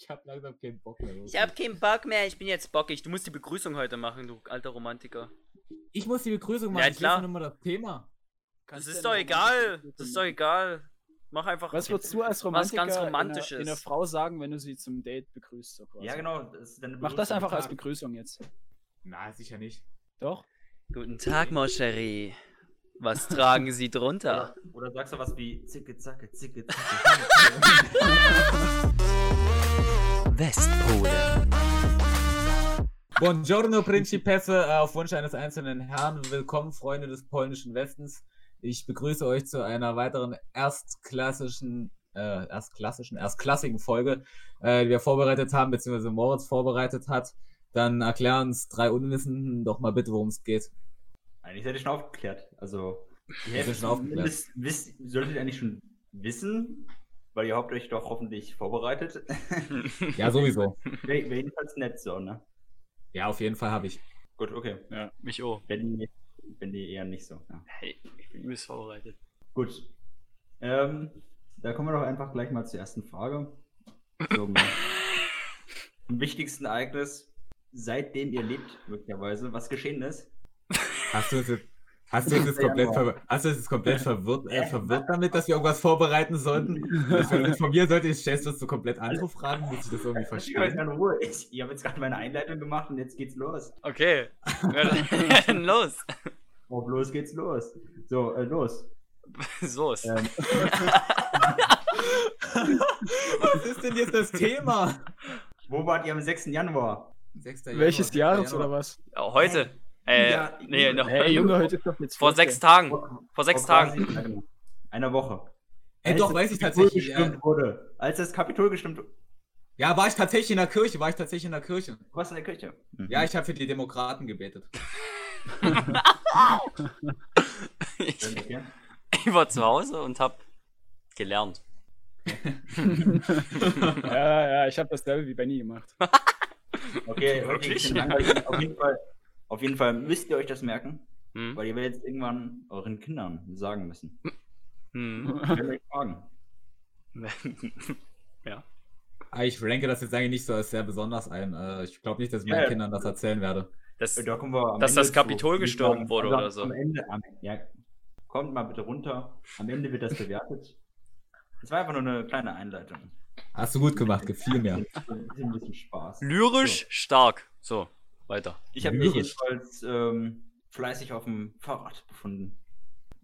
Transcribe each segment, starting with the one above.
Ich hab langsam keinen Bock mehr. Ich hab keinen Bock mehr, ich bin jetzt bockig. Du musst die Begrüßung heute machen, du alter Romantiker. Ich muss die Begrüßung machen. Ja, ich klar. lese nur mal das Thema. Das ist doch egal. Das ist doch egal. Mach einfach. Was würdest du als Was Romantiker ganz einer, Romantisches. einer Frau sagen, wenn du sie zum Date begrüßt? So quasi? Ja, genau. Das Mach das einfach als. Begrüßung jetzt. Na, sicher nicht. Doch? Guten Tag, Moscherie. Was tragen Sie drunter? Oder, oder sagst du was wie Zicke, Zacke, Zicke, Zacke. Westpole. Buongiorno Principesse, auf Wunsch eines einzelnen Herrn. Willkommen, Freunde des polnischen Westens. Ich begrüße euch zu einer weiteren erstklassischen, äh, erstklassischen, erstklassigen Folge, äh, die wir vorbereitet haben, beziehungsweise Moritz vorbereitet hat. Dann erklären uns drei Unwissenden doch mal bitte, worum es geht. Eigentlich seid ihr schon aufgeklärt. Also, sind schon aufgeklärt. zumindest wisst, solltet ihr eigentlich schon wissen, weil ihr habt euch doch hoffentlich vorbereitet. Ja, sowieso. Wäre wär jedenfalls nett so, ne? Ja, auf jeden Fall habe ich. Gut, okay. Ja, mich auch. Wenn die, wenn die eher nicht so. Ja. Hey, ich bin übelst vorbereitet. Gut. Ähm, da kommen wir doch einfach gleich mal zur ersten Frage. Zum, wichtigsten Ereignis, seitdem ihr lebt, möglicherweise, was geschehen ist. Hast du uns jetzt, hast du uns jetzt komplett, ver hast du jetzt komplett verwirrt, äh, verwirrt damit, dass wir irgendwas vorbereiten sollten? Uns informieren sollten, jetzt stellst du uns so komplett andere Fragen, muss ich das irgendwie Ich verstehen? Ruhe. Ich, ich habe jetzt gerade meine Einleitung gemacht und jetzt geht's los. Okay. Los. Auf los geht's los. So, äh, los. So ist. Ähm, Was ist denn jetzt das Thema? wo wart ihr am 6. Januar? 6. Welches Januar, Jahres 6. oder was? Oh, heute. Äh, Ja, nee, noch. Hey, Junge, heute ist doch jetzt Vor sechs Tagen. Vor sechs Vor Tagen. ja, genau. Einer Woche. Ey, Als doch, weiß ich tatsächlich. Gestimmt wurde. Als das Kapitol gestimmt wurde. ja, war ich tatsächlich in der Kirche, war ich tatsächlich in der Kirche. Du warst in der Kirche. Ja, ich habe für die Demokraten gebetet. Ich, Okay. ich war zu Hause und hab gelernt. Ja, ja, ich habe dasselbe wie Benny gemacht. Okay, okay Wirklich? langweilig. auf, jeden Fall, auf jeden Fall müsst ihr euch das merken, Hm? weil ihr werdet es irgendwann euren Kindern sagen müssen. Hm. Ich werde euch fragen. ja. Aber ich ranke das jetzt eigentlich nicht so als sehr besonders ein. Äh, ich glaube nicht, dass ich meinen ja. Kindern das erzählen werde. Das, Da kommen wir am Dass Ende das Kapitol zu. gestürmt wurde Also oder so. Am Ende, am, ja, kommt mal bitte runter. Am Ende wird das bewertet. Das war einfach nur eine kleine Einleitung. Hast du gut gemacht, gefiel mir. Ein bisschen, ein bisschen Spaß. lyrisch stark. So, weiter. Ich habe mich jedenfalls ähm, fleißig auf dem Fahrrad befunden.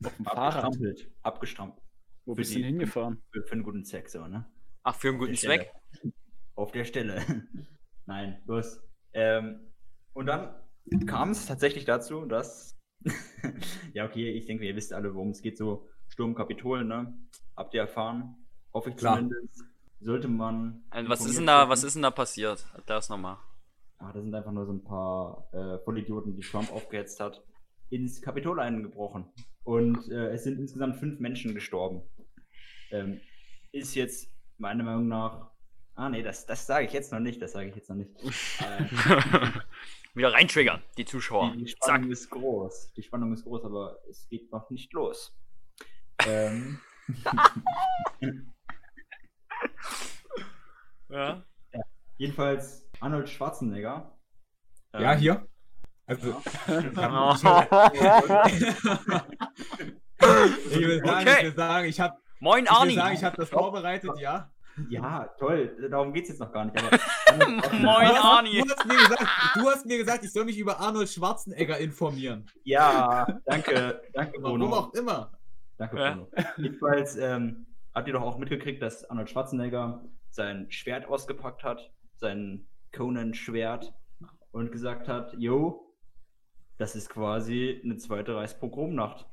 Auf dem Fahrrad. Abgestrampelt. Abgestrampelt. Wo bist du denn hingefahren? Für, für einen guten Zweck, so, ne? Ach, für einen guten Zweck. Stelle. Auf der Stelle. Nein, los. Ähm, und dann kam es tatsächlich dazu, dass. ja, okay, ich denke, ihr wisst alle, worum es geht. So Sturm Kapitol, ne? Habt ihr erfahren? Hoffe ich Klar. zumindest. Sollte man. Äh, Was ist denn da, was ist denn da passiert? Das nochmal. Ah, das sind einfach nur so ein paar äh, Vollidioten, die Trump aufgehetzt hat, ins Kapitol eingebrochen. Und äh, es sind insgesamt fünf Menschen gestorben. Ähm, ist jetzt meiner Meinung nach. Ah, nee, das, das sage ich jetzt noch nicht. Das sage ich jetzt noch nicht. Äh, Wieder reintriggern, die Zuschauer. die, die Zack. Spannung ist groß. Die Spannung ist groß, aber es geht noch nicht los. Ähm, Ja. jedenfalls Arnold Schwarzenegger. ähm, Ja, hier. Also, Oh. ich will sagen, Okay. ich will sagen, ich habe Moin ich will Arni. sagen, ich habe das vorbereitet, ja. Ja, toll. Darum geht es jetzt noch gar nicht. Moin Du hast, Arni. du, hast mir gesagt, du hast mir gesagt, ich soll mich über Arnold Schwarzenegger informieren. Ja, danke, danke, Warum Bruno. auch immer. Danke, Ja. Bruno. Jedenfalls ähm, habt ihr doch auch mitgekriegt, dass Arnold Schwarzenegger sein Schwert ausgepackt hat, sein Conan-Schwert, und gesagt hat, yo, das ist quasi eine zweite Reichspogromnacht.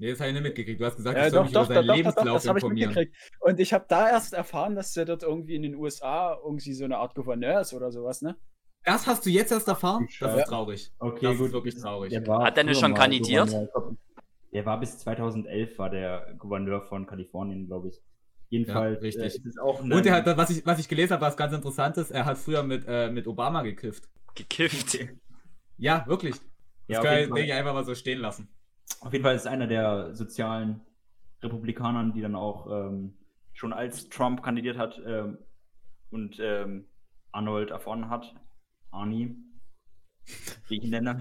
Nee, das habe ich nicht mitgekriegt. Du hast gesagt, Ja, ich soll doch, mich doch, über doch, seinen doch, doch, Lebenslauf das habe ich informieren. mitgekriegt. Und ich habe da erst erfahren, dass der dort irgendwie in den USA irgendwie so eine Art Gouverneur ist oder sowas, ne? Das hast du jetzt erst erfahren? Das Ja. ist traurig. Okay, Das ist gut. wirklich traurig. Der war Hat der denn früher schon kandidiert? Ich Der war bis 2011 war der Gouverneur von Kalifornien, glaube ich. Jedenfalls Ja, richtig. Äh, ist es auch Und er hat, was ich, was ich gelesen habe, was ganz interessant ist, er hat früher mit, äh, mit Obama gekifft. Gekifft. Ja, wirklich. Das Ja, kann ich einfach mal so stehen lassen. Auf jeden Fall ist einer der sozialen Republikanern, die dann auch ähm, schon als Trump kandidiert hat, ähm, und ähm, Arnold erfahren hat, Arnie, wie ich ihn nenne,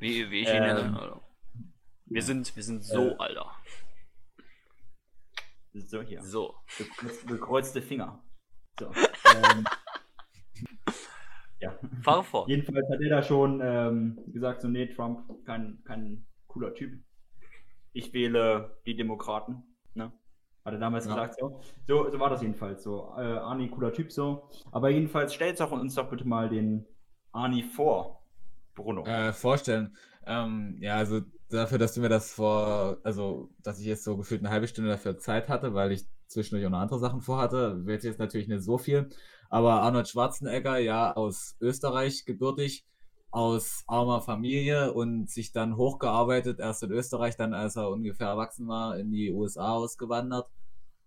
Wie, wie ich ihn Ähm, nenne. Alter. Wir sind, wir sind so, Äh. Alter. So hier, So. gekreuz- gekreuzte Finger. So, ähm, ja. Fahr fort. Jedenfalls hat er da schon ähm, gesagt, so, nee, Trump, kein, kein cooler Typ. Ich wähle die Demokraten. Ne? Hat er damals Ja. gesagt, so. so. So war das jedenfalls so. Äh, Arnie, cooler Typ, so. Aber jedenfalls stellt doch uns doch bitte mal den Arnie vor, Bruno. Äh, vorstellen. Ähm, ja, also dafür, dass du mir das vor, also dass ich jetzt so gefühlt eine halbe Stunde dafür Zeit hatte, weil ich zwischendurch auch noch andere Sachen vorhatte, wird jetzt natürlich nicht so viel. Aber Arnold Schwarzenegger, ja, aus Österreich gebürtig, aus armer Familie und sich dann hochgearbeitet, erst in Österreich, dann als er ungefähr erwachsen war, in die USA ausgewandert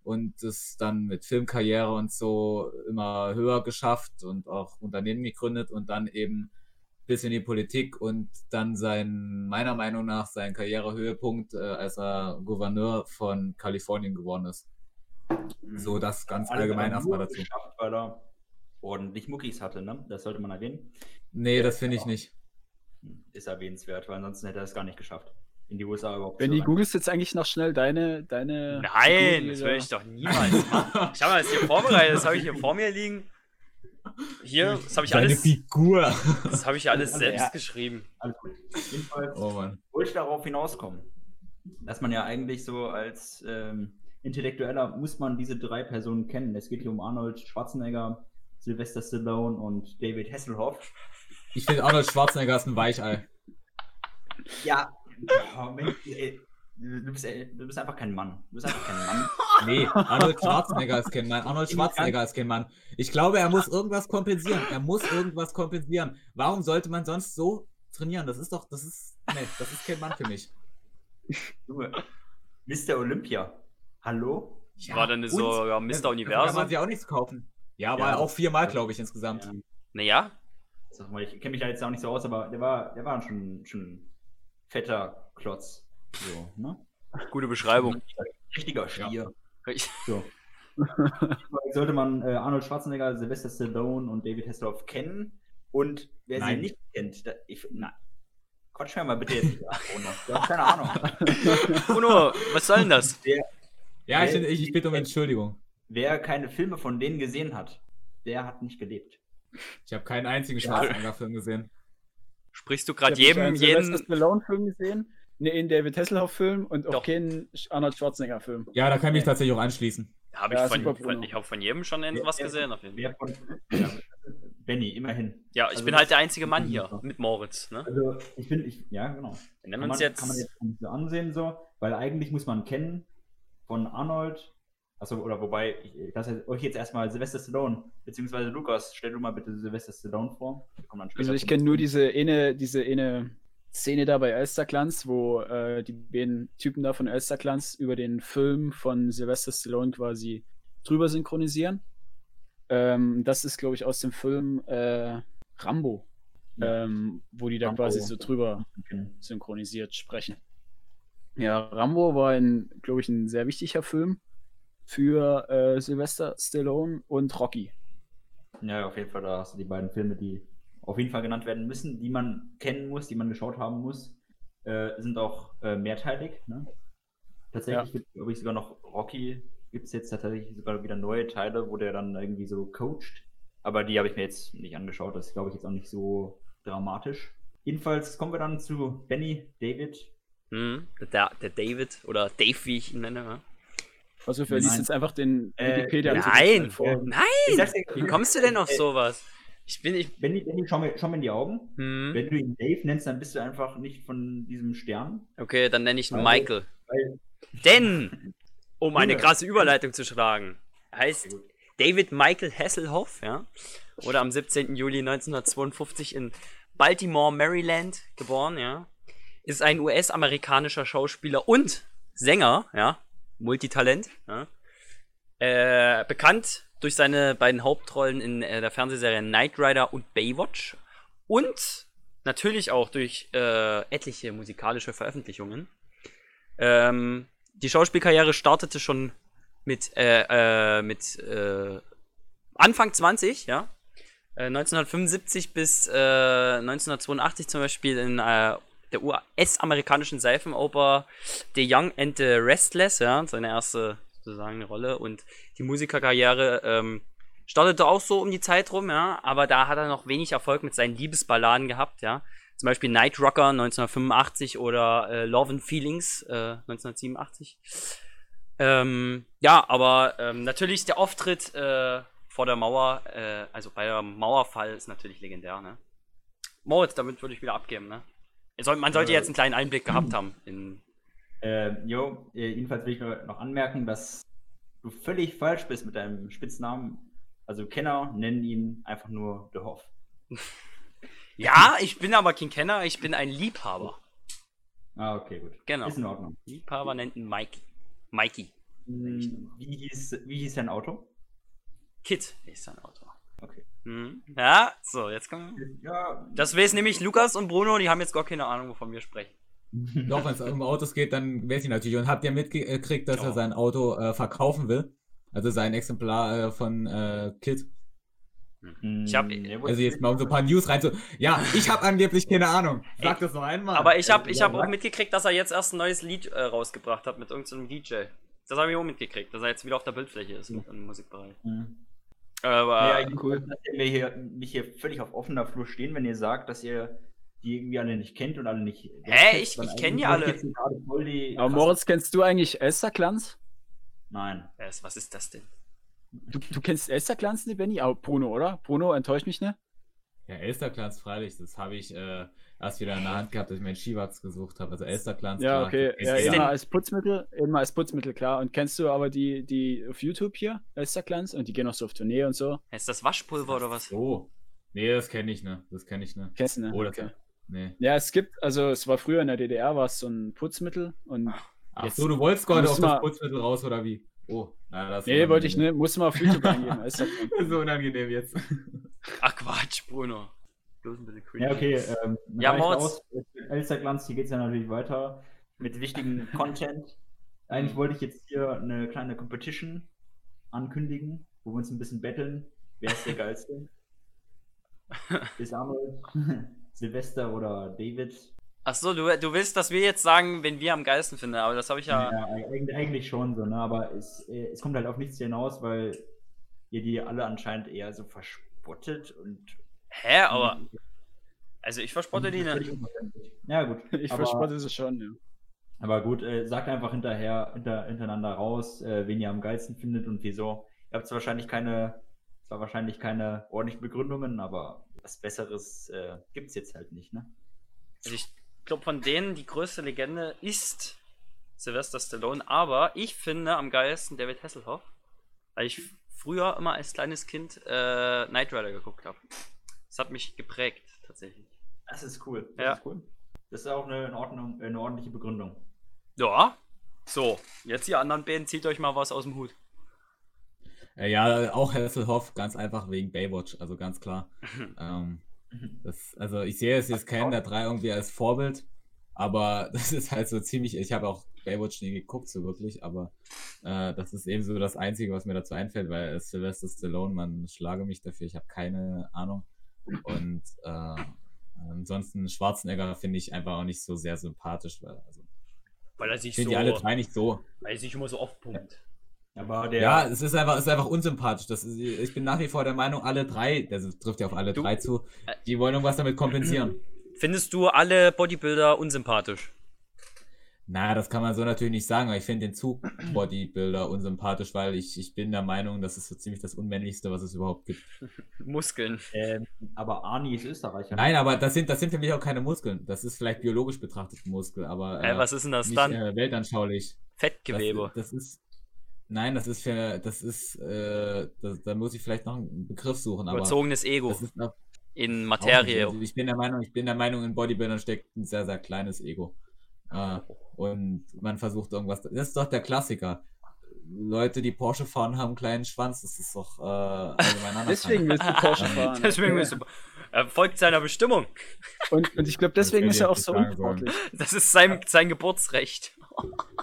und das dann mit Filmkarriere und so immer höher geschafft und auch Unternehmen gegründet und dann eben bis in die Politik und dann sein, meiner Meinung nach, sein Karrierehöhepunkt, äh, als er Gouverneur von Kalifornien geworden ist. So, das ganz Alles allgemein erstmal dazu. Geschafft, weil er ordentlich Muckis hatte, ne? Das sollte man erwähnen. Nee, das finde ich nicht. Ist erwähnenswert, weil ansonsten hätte er es gar nicht geschafft. In die USA überhaupt Benny, zu googelst jetzt eigentlich noch schnell deine. deine Nein, Figur, das da- ich doch niemals machen. Ich habe das hier vorbereitet, das habe ich hier vor mir liegen. Hier, das habe ich Seine alles, Figur. das habe ich alles Also, selbst ja. geschrieben. Gut. Jedenfalls Oh Mann. wollte ich darauf hinauskommen, dass man ja eigentlich so als ähm, Intellektueller muss man diese drei Personen kennen. Es geht hier um Arnold Schwarzenegger, Sylvester Stallone und David Hasselhoff. Ich finde Arnold Schwarzenegger ist ein Weichei. Ja, oh, Mensch, ey, du, bist, ey, du bist einfach kein Mann. Du bist einfach kein Mann. Nee, Arnold Schwarzenegger ist kein Mann. Arnold Schwarzenegger ist kein Mann. Ich glaube, er muss irgendwas kompensieren. Er muss irgendwas kompensieren. Warum sollte man sonst so trainieren? Das ist doch, das ist, nee, das ist kein Mann für mich. Junge, Mr. Olympia. Hallo? War dann so ja, Da Mr. kann man Universum. sich auch nichts kaufen. Ja, war Ja. auch viermal, glaube ich, insgesamt. Ja. Naja, Sag mal, ich kenne mich da jetzt auch nicht so aus, aber der war, der war schon, schon fetter Klotz. So, ne? gute Beschreibung. Richtiger Stier. Ich- So. Sollte man äh, Arnold Schwarzenegger, Sylvester Stallone und David Hasselhoff kennen. Und wer Nein. sie nicht kennt, da, ich, na, Quatsch mir mal bitte jetzt nicht ab, Bruno. Du hast keine Ahnung. Bruno, was soll denn das? Ja, ich, ich, ich bitte um Entschuldigung. Wer keine Filme von denen gesehen hat, der hat nicht gelebt. Ich habe keinen einzigen Schwarzenegger-Film gesehen. Sprichst du gerade jedem, einen Sylvester jeden. Stallone-Film gesehen, einen David Hasselhoff-Film und auch Doch. keinen Arnold Schwarzenegger-Film. Ja, da kann ich mich tatsächlich auch anschließen. Habe Ja, ich, von, von, ich hab von jedem schon Wer- was gesehen. Auf jeden Fall. Ja, Benny, immerhin. Ja, ich Also bin halt der einzige Mann hier mit Moritz. Ne? Also, ich bin, ich, ja, genau. Wir nennen kann, uns man, jetzt. kann man jetzt nicht so ansehen, so, weil eigentlich muss man kennen von Arnold, achso, oder wobei, ich, ich lasse euch jetzt erstmal Sylvester Stallone, beziehungsweise Lukas, stell du mal bitte Sylvester Stallone vor. Also ich kenne nur diese eine, diese eine Szene da bei Elsterglanz, wo äh, die beiden Typen da von Elsterglanz über den Film von Sylvester Stallone quasi drüber synchronisieren. Ähm, das ist, glaube ich, aus dem Film äh, Rambo, Ja. ähm, wo die da Rambo. quasi so drüber kennen. synchronisiert sprechen. Ja, Rambo war, ein, glaube ich, ein sehr wichtiger Film für äh, Sylvester Stallone und Rocky. Ja, auf jeden Fall, da hast du die beiden Filme, die auf jeden Fall genannt werden müssen, die man kennen muss, die man geschaut haben muss, äh, sind auch äh, mehrteilig. Ne? Tatsächlich gibt es, glaube ich, sogar noch Rocky, gibt es jetzt tatsächlich sogar wieder neue Teile, wo der dann irgendwie so coacht. Aber die habe ich mir jetzt nicht angeschaut, das ist, glaube ich, jetzt auch nicht so dramatisch. Jedenfalls kommen wir dann zu Benny, David. Hm, der, der David oder Dave, wie ich ihn nenne. Ne? Also für liest jetzt einfach den Äh, Wikipedia-Artikel Nein, vor. nein! Wie kommst du denn auf Äh, sowas? Ich bin, ich. Benny, Benny schau, mir, schau mir in die Augen. Hm, Wenn du ihn Dave nennst, dann bist du einfach nicht von diesem Stern. okay, dann nenne ich ihn Michael. Weil Denn, um eine krasse Überleitung zu schlagen, heißt David Michael Hasselhoff, ja, wurde am 17. Juli 1952 in Baltimore, Maryland geboren, ja, ist ein US-amerikanischer Schauspieler und Sänger, ja, Multitalent, ja, äh, bekannt durch seine beiden Hauptrollen in äh, der Fernsehserie Knight Rider und Baywatch und natürlich auch durch äh, etliche musikalische Veröffentlichungen. Ähm, die Schauspielkarriere startete schon mit, äh, äh, mit äh, Anfang 20, ja. Äh, 1975 bis äh, 1982 zum Beispiel in der US-amerikanischen Seifenoper The Young and the Restless, ja, seine erste sozusagen Rolle. Und die Musikerkarriere ähm, startete auch so um die Zeit rum, ja, aber da hat er noch wenig Erfolg mit seinen Liebesballaden gehabt, ja. Zum Beispiel Night Rocker 1985 oder äh, Love and Feelings äh, 1987. Ähm, ja, aber ähm, natürlich der Auftritt äh, vor der Mauer, äh, also bei der Mauerfall ist natürlich legendär, ne? Moritz, damit würde ich wieder abgeben, ne? Man sollte Äh, jetzt einen kleinen Einblick gehabt haben in. Äh, jo, äh, jedenfalls will ich nur noch anmerken, dass du völlig falsch bist mit deinem Spitznamen. Also Kenner nennen ihn einfach nur The Hoff. Ja, ich bin aber kein Kenner, ich bin ein Liebhaber. Ah, okay, gut. Genau. Ist in Ordnung. Liebhaber nennt ihn Mikey. Mikey. Hm, Wie hieß, wie hieß dein Auto? Kid ist sein Auto. Okay. Mhm. Ja, so, jetzt kommen wir. Ja, Das weiß nämlich Lukas und Bruno, die haben jetzt gar keine Ahnung, wovon wir sprechen. Doch, wenn es um Autos geht, dann weiß ich natürlich. Und habt ihr mitgekriegt, dass Ja. er sein Auto äh, verkaufen will? Also sein Exemplar äh, von äh, Kid. Ich hab- ja, Also jetzt mal um so ein paar News rein zu. Ja, ich habe angeblich keine Ahnung. Sag das noch einmal. Aber ich habe ich ja, hab auch mitgekriegt, dass er jetzt erst ein neues Lied äh, rausgebracht hat mit irgendeinem DJ. Das habe ich auch mitgekriegt, dass er jetzt wieder auf der Bildfläche ist Mhm. im Musikbereich. Hm. Aber ja, cool. Dass ihr mich hier, mich hier völlig auf offener Flur stehen, wenn ihr sagt, dass ihr die irgendwie alle nicht kennt und alle nicht. Hä? Ich- ich kenn die alle. Aber Moritz, kennst du eigentlich Esther Glanz? Nein. was ist das denn? Du, du kennst Esther Glanz, ne, Benny? Aber Bruno, oder? Bruno, enttäuscht mich, ne? Ja, Elsterglanz, freilich, das habe ich äh, erst wieder in der Hand gehabt, dass ich meinen Skiwatz gesucht habe. Also Elsterglanz, Ja, klar, okay. Ja, immer als Putzmittel, immer als Putzmittel, klar. Und kennst du aber die, die auf YouTube hier, Esther Glanz? Und die gehen auch so auf Tournee und so. Ist das Waschpulver oder was? So. Nee, das kenne ich ne. Das kenne ich ne. Kennst du, ne? Oh, das okay. Nee. Ja, es gibt, also es war früher in der DDR, war es so ein Putzmittel und Ach Jetzt so, du wolltest gerade auf mal- das Putzmittel raus, oder wie? Oh, na, das ist nee, wollte ich unangenehm. ne, muss mal auf YouTube eingeben. Ist so unangenehm jetzt. Ach Quatsch, Bruno. Bloß ein bisschen creepy. Ja, okay. Ähm, Ja, aus. Elsterglanz, hier geht es ja natürlich weiter mit wichtigem Content. Eigentlich wollte ich jetzt hier eine kleine Competition ankündigen, wo wir uns ein bisschen betteln. Wer ist der Geilste? ist Arnold, Silvester oder David? Ach so, du, du willst, dass wir jetzt sagen, wen wir am geilsten finden, aber das habe ich ja. eigentlich, eigentlich schon so, ne? aber es, äh, es kommt halt auf nichts hinaus, weil ihr die alle anscheinend eher so verspottet und. Hä, aber. Also ich verspotte die unverständlich. Ja, gut. Ich aber- verspotte es schon, ja. Aber gut, äh, sagt einfach hinterher, hinter, hintereinander raus, äh, wen ihr am geilsten findet und wieso. Ihr habt zwar wahrscheinlich keine, zwar wahrscheinlich keine ordentlichen Begründungen, aber was Besseres äh, gibt's jetzt halt nicht, ne? Also ich glaube, von denen die größte Legende ist Sylvester Stallone, aber ich finde am geilsten David Hasselhoff, weil ich früher immer als kleines Kind äh, Knight Rider geguckt habe. Das hat mich geprägt, tatsächlich. Das ist cool. Das Ja. ist cool. Das ist auch eine, in Ordnung, eine ordentliche Begründung. Ja. So, jetzt ihr anderen beiden, zieht euch mal was aus dem Hut. Ja, auch Hasselhoff, ganz einfach wegen Baywatch, also ganz klar. ähm, das, also ich sehe es jetzt keinen der drei irgendwie als Vorbild, aber das ist halt so ziemlich, ich habe auch Baywatch nie geguckt, so wirklich, aber äh, das ist eben so das Einzige, was mir dazu einfällt, weil äh, Sylvester Stallone, man schlage mich dafür, ich habe keine Ahnung. Und äh, ansonsten Schwarzenegger finde ich einfach auch nicht so sehr sympathisch, weil also, Weil er ich sich finde die alle drei nicht so. weil er sich immer so aufpumpt. Aber der, Ja, es ist einfach, es ist einfach unsympathisch. Das ist, ich bin nach wie vor der Meinung, alle drei, das trifft ja auf alle Du- drei zu, die wollen irgendwas damit kompensieren. Findest du alle Bodybuilder unsympathisch? Na, das kann man so natürlich nicht sagen, aber ich finde den Zug Bodybuilder unsympathisch, weil ich, ich bin der Meinung, das ist so ziemlich das Unmännlichste, was es überhaupt gibt. Muskeln. ähm, aber Arnie ist Österreicher. Nein, aber das sind, das sind für mich auch keine Muskeln. Das ist vielleicht biologisch betrachtet ein Muskel, aber äh, was ist denn das nicht dann? äh, weltanschaulich. Fettgewebe. Das, das ist. Nein, das ist für, das ist, äh, das, da muss ich vielleicht noch einen Begriff suchen, aber Überzogenes Ego das ist noch, in. Materie. Also ich bin der Meinung, ich bin der Meinung, in Bodybuildern steckt ein sehr, sehr kleines Ego. Äh, und man versucht irgendwas. Das ist doch der Klassiker. Leute, die Porsche fahren, haben einen kleinen Schwanz. Das ist doch äh, allgemein. Deswegen willst du Porsche fahren. Deswegen ist er, er folgt seiner Bestimmung. Und, und ich glaube, deswegen ist er auch so sagen unsportlich. Das ist sein, sein Geburtsrecht.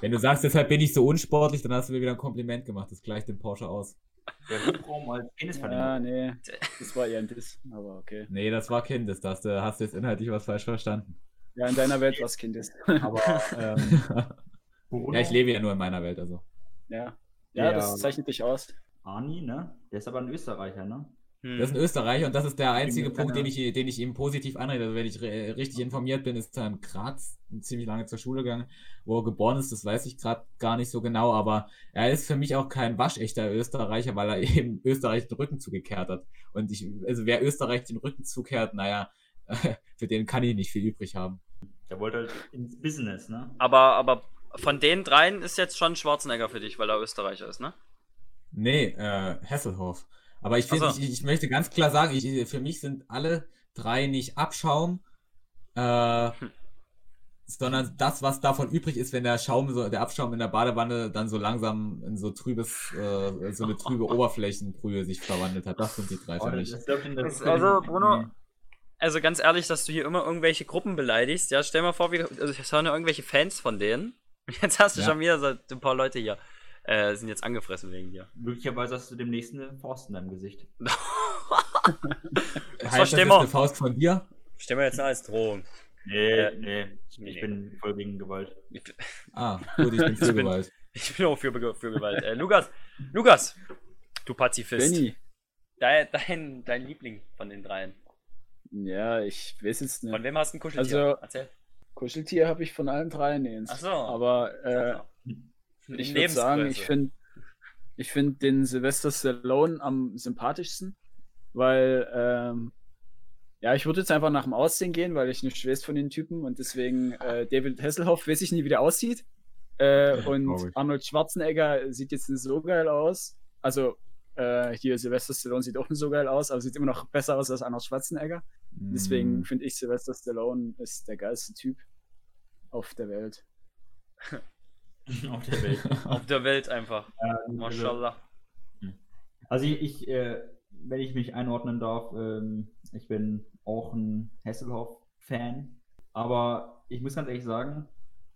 Wenn du sagst, deshalb bin ich so unsportlich, dann hast du mir wieder ein Kompliment gemacht. Das gleicht den Porsche aus. Der Hubraum als Ja, Penisverlängerung. nee. Das war eher ein Diss, aber okay. Nee, das war Kindes, das da hast du jetzt inhaltlich was falsch verstanden. Ja, in deiner Welt was Kind ist. Aber ähm, ja, ich lebe ja nur in meiner Welt, also. Ja. Ja, Der- das zeichnet dich aus. Arni, ne? Der ist aber ein Österreicher, ne? Hm. Das ist ein Österreicher und das ist der einzige Punkt, den ich, den ich ihm positiv anrede. Also wenn ich re- richtig informiert bin, ist er in Graz ziemlich lange zur Schule gegangen. Wo er geboren ist, das weiß ich gerade gar nicht so genau, aber er ist für mich auch kein waschechter Österreicher, weil er eben Österreich den Rücken zugekehrt hat. Und ich, also wer Österreich den Rücken zukehrt, naja, für den kann ich nicht viel übrig haben. Der wollte halt ins Business, ne? Aber, aber von den dreien ist jetzt schon Schwarzenegger für dich, weil er Österreicher ist, ne? Nee, äh, Hasselhoff. Aber ich finde, Ach so. ich, ich möchte ganz klar sagen, ich, für mich sind alle drei nicht Abschaum, äh, sondern das, was davon übrig ist, wenn der Schaum, so, der Abschaum in der Badewanne dann so langsam in so trübes, äh, so eine trübe Oberflächenbrühe sich verwandelt hat. Das sind die drei Oh, für mich. Das- also, Bruno, Also ganz ehrlich, dass du hier immer irgendwelche Gruppen beleidigst. Ja, stell mal vor, wir, also es hören ja irgendwelche Fans von denen. Jetzt hast du Ja. schon wieder so ein paar Leute hier. Äh, sind jetzt angefressen wegen dir. Möglicherweise hast du demnächst eine Faust in deinem Gesicht. Heißt das mal. eine Faust von dir? Stell mir jetzt als Drohung. Nee, Äh, nee. Ich nee. bin voll gegen Gewalt. Ah, gut, ich bin für Ich bin- Gewalt. ich bin auch für, für Gewalt. Äh, Lukas, Lukas, du Pazifist. Benny. Dein, dein, dein Liebling von den dreien. Ja, ich weiß jetzt Von nicht. wem hast du ein Kuscheltier? Also- Erzähl. Kuscheltier habe ich von allen dreien eins. Ach so. Aber äh, ich würde sagen, ich finde ich find den Sylvester Stallone am sympathischsten, weil ähm, ja, ich würde jetzt einfach nach dem Aussehen gehen, weil ich nicht weiß von den Typen und deswegen äh, David Hasselhoff weiß ich nie, wie der aussieht. Äh, und. Arnold Schwarzenegger sieht jetzt nicht so geil aus. Also äh, hier Sylvester Stallone sieht auch nicht so geil aus, aber sieht immer noch besser aus als Arnold Schwarzenegger. Deswegen Mm. finde ich Sylvester Stallone ist der geilste Typ auf der Welt. Auf der Welt. Auf der Welt einfach. Ähm, also- Mashallah. Also ich, ich äh, wenn ich mich einordnen darf, ähm, ich bin auch ein Hasselhoff-Fan. Aber ich muss ganz ehrlich sagen,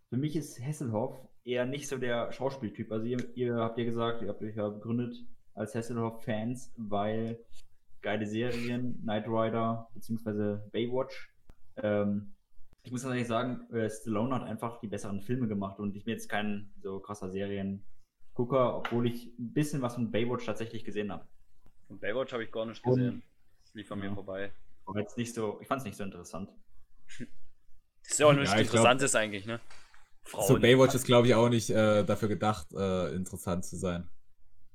für mich ist Hasselhoff eher nicht so der Schauspieltyp. Also ihr, ihr habt ja gesagt, ihr habt euch ja begründet als Hasselhoff-Fans, weil geile Serien, Knight Rider beziehungsweise Baywatch. Ähm, ich muss ehrlich sagen, äh, Stallone hat einfach die besseren Filme gemacht und ich bin jetzt kein so krasser Seriengucker, obwohl ich ein bisschen was von Baywatch tatsächlich gesehen habe. Und Baywatch habe ich gar nicht Und- gesehen. Das lief an mir Ja. vorbei. Aber jetzt nicht so, ich fand es nicht so interessant. Das ist ja auch nicht Ja, ich glaub- interessant ist eigentlich, ne? Frauen. So, Baywatch ist, glaube ich, auch nicht äh, dafür gedacht, äh, interessant zu sein.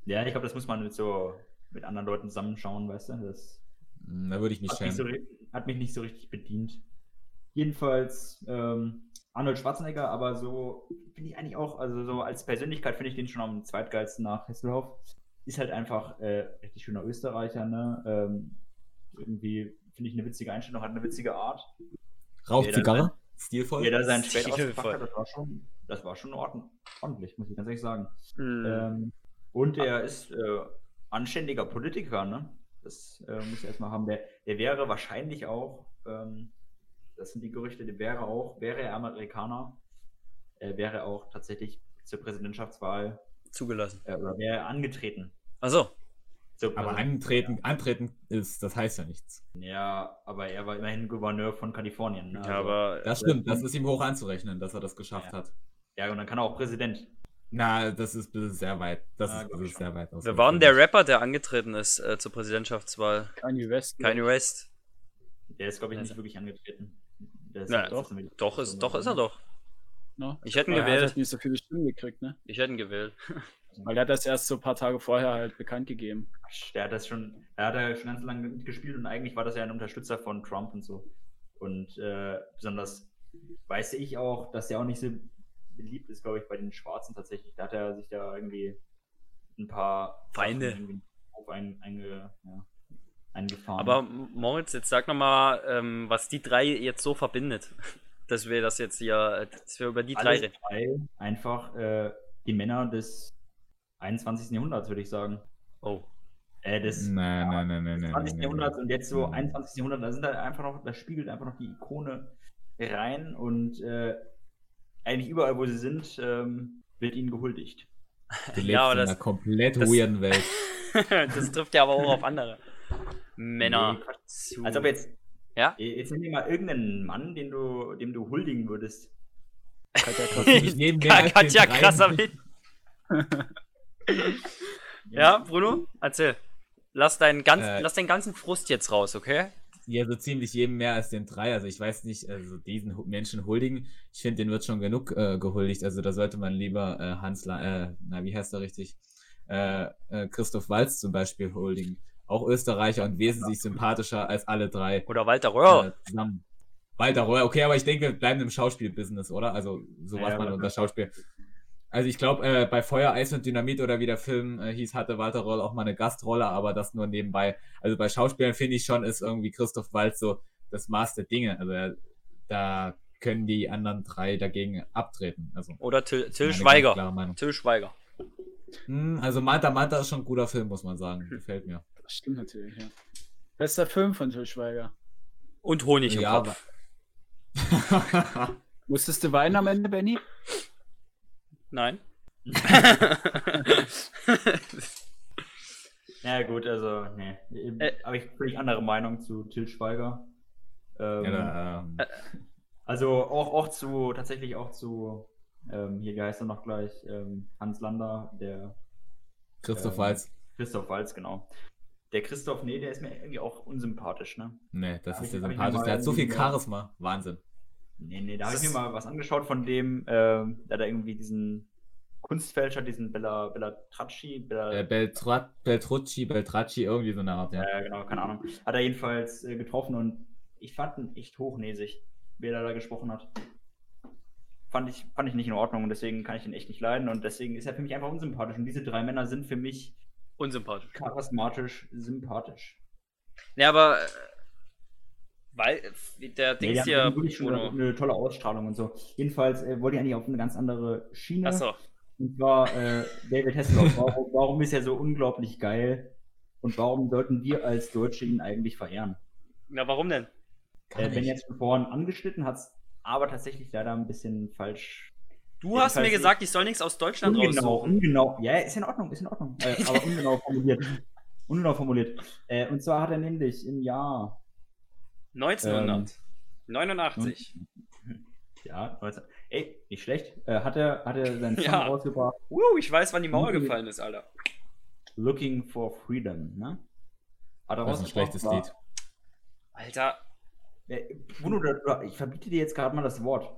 Ja, ich glaube, das muss man mit so mit anderen Leuten zusammenschauen, weißt du? Das Hm, Da würde ich mich hat mich, so, hat mich nicht so richtig bedient. Jedenfalls ähm, Arnold Schwarzenegger, aber so finde ich eigentlich auch, also so als Persönlichkeit finde ich den schon am zweitgeilsten nach Hasselhoff. Ist halt einfach äh, richtig schöner Österreicher, ne? Ähm, irgendwie finde ich eine witzige Einstellung, hat eine witzige Art. Raucht Zigarre? Stilvoll? Jeder sein Schwert Stilvoll. ausgepackt hat, das war schon, das war schon ordentlich, muss ich ganz ehrlich sagen. Hm. Ähm, und er ist äh, anständiger Politiker, ne? Das äh, muss er erstmal haben. Der, der wäre wahrscheinlich auch, ähm, das sind die Gerüchte, der wäre auch, wäre er Amerikaner, äh, wäre er auch tatsächlich zur Präsidentschaftswahl Zugelassen. äh, oder wäre er angetreten. Achso. Zur Aber antreten, antreten ist, das heißt ja nichts. Ja, aber er war immerhin Gouverneur von Kalifornien. Ne? Ja, Also- aber Das stimmt, das ist ihm hoch anzurechnen, dass er das geschafft Ja. hat. ja, und dann kann er auch Präsident. Na, das ist, das ist sehr weit. Das Ah, ist, das ist sehr weit aus. wer war denn der Rapper, der angetreten ist äh, zur Präsidentschaftswahl? Kanye West. Kanye West. Der ist, glaube ich, nicht Also- wirklich angetreten. Der ist Na, doch. mit- Doch, ist, doch ist er doch. Ne? Ich hätte ihn Er hat gewählt. halt nicht so viele Stimmen gekriegt, ne? Ich hätte ihn gewählt. Weil er hat das erst so ein paar Tage vorher halt bekannt gegeben. Der hat das schon, er hat ja schon ganz lange mitgespielt und eigentlich war das ja ein Unterstützer von Trump und so. Und äh, besonders weiß ich auch, dass er auch nicht so beliebt ist, glaube ich, bei den Schwarzen tatsächlich. Da hat er sich da irgendwie ein paar Feinde. Auf ein, einge, ja, eingefahren. Aber Moritz, jetzt sag nochmal, ähm, was die drei jetzt so verbindet. Dass wir das jetzt hier, dass wir über die drei Alles reden. drei einfach äh, die Männer des 21. Jahrhunderts, würde ich sagen. Oh. Äh, des Nein, nein, nein, nein, nein. 20. nein, Jahrhunderts und jetzt so Mhm. 21. Jahrhundert, da sind da einfach noch, da spiegelt einfach noch die Ikone rein und äh, eigentlich überall, wo sie sind, ähm, wird ihnen gehuldigt. Du lebst Ja, aber in das- einer komplett das- weirden Welt. das trifft ja aber auch auf andere Männer Nee, zu. Als ob jetzt. Ja? Jetzt nimm dir mal irgendeinen Mann, den du, dem du huldigen würdest. Katja den Katja. Krasavit. Ja, Bruno, erzähl. Lass deinen, ganz, Äh. lass deinen ganzen Frust jetzt raus, okay? Ja, so ziemlich jedem mehr als den drei. Also ich weiß nicht, also diesen Menschen huldigen. Ich finde, den wird schon genug äh, gehuldigt. Also da sollte man lieber äh, Hans, La äh, na wie heißt er richtig? Äh, äh, Christoph Walz zum Beispiel huldigen. Auch Österreicher und wesentlich sympathischer als alle drei Oder Walter Röhr. äh, zusammen. Walter Röhr, okay, aber ich denke, wir bleiben im Schauspielbusiness, oder? Also so Ja, man unter Schauspiel. Also ich glaube, äh, bei Feuer, Eis und Dynamit oder wie der Film äh, hieß, hatte Walter Röhrl auch mal eine Gastrolle, aber das nur nebenbei. Also bei Schauspielern finde ich schon, ist irgendwie Christoph Waltz so das Maß der Dinge. Also er, da können die anderen drei dagegen abtreten. Also Oder Till, Till Schweiger. Till Schweiger. Hm, also Manta Manta ist schon ein guter Film, muss man sagen. Gefällt mir. Das stimmt natürlich, ja. Bester Film von Til Schweiger. Und Honig im Ja, Kopf. Musstest du weinen am Ende, Benny? Nein. Ja, gut, also, nee. Äh. Habe ich völlig andere Meinung zu Till Schweiger. Ähm, ja, da, ähm, Also auch, auch zu, tatsächlich auch zu, ähm, hier, heißt er noch gleich? Ähm, Hans Lander, der Christoph ähm, Waltz. Christoph Walz, genau. Der Christoph, nee, der ist mir irgendwie auch unsympathisch, ne? Nee, das Hab ist der sympathisch. Der hat so viel Charisma. Wahnsinn. Nee, nee, da habe ich mir mal was angeschaut von dem, ähm, da hat er irgendwie diesen Kunstfälscher, diesen Bella, Bella Tracci, Bella, Äh, Beltrat, Beltrucci, Beltracci, irgendwie so eine Art, ja. Ja, genau, keine Ahnung. Hat er jedenfalls äh, getroffen und ich fand ihn echt hochnäsig, wie er da gesprochen hat. Fand ich, fand ich nicht in Ordnung und deswegen kann ich ihn echt nicht leiden und deswegen ist er für mich einfach unsympathisch. Und diese drei Männer sind für mich Unsympathisch. charismatisch sympathisch. Ne, aber. äh, Weil der Nee, Dings haben hier. wirklich schon eine, eine tolle Ausstrahlung und so. Jedenfalls äh, wollte ich eigentlich auf eine ganz andere Schiene. Achso. Und zwar äh, David Hasselhoff. Warum, warum ist er so unglaublich geil? Und warum sollten wir als Deutsche ihn eigentlich verehren? Na, warum denn? Äh, wenn jetzt von vorn angeschnitten hat es aber tatsächlich leider ein bisschen falsch. Du hast mir gesagt, ich soll nichts aus Deutschland Ungenau, raussuchen. ungenau. Ja, ist in Ordnung, ist in Ordnung. Äh, aber ungenau formuliert. Ungenau formuliert. Äh, und zwar hat er nämlich im Jahr, 1989. ja, 19, ey, nicht schlecht, äh, hat er, hat er seinen Song Ja. rausgebracht, Uh, ich weiß, wann die Mauer Mhm. gefallen ist, Alter. Looking for Freedom, ne? Hat er Das ist ein schlechtes war- Lied. Alter. Äh, Bruno, ich verbiete dir jetzt gerade mal das Wort.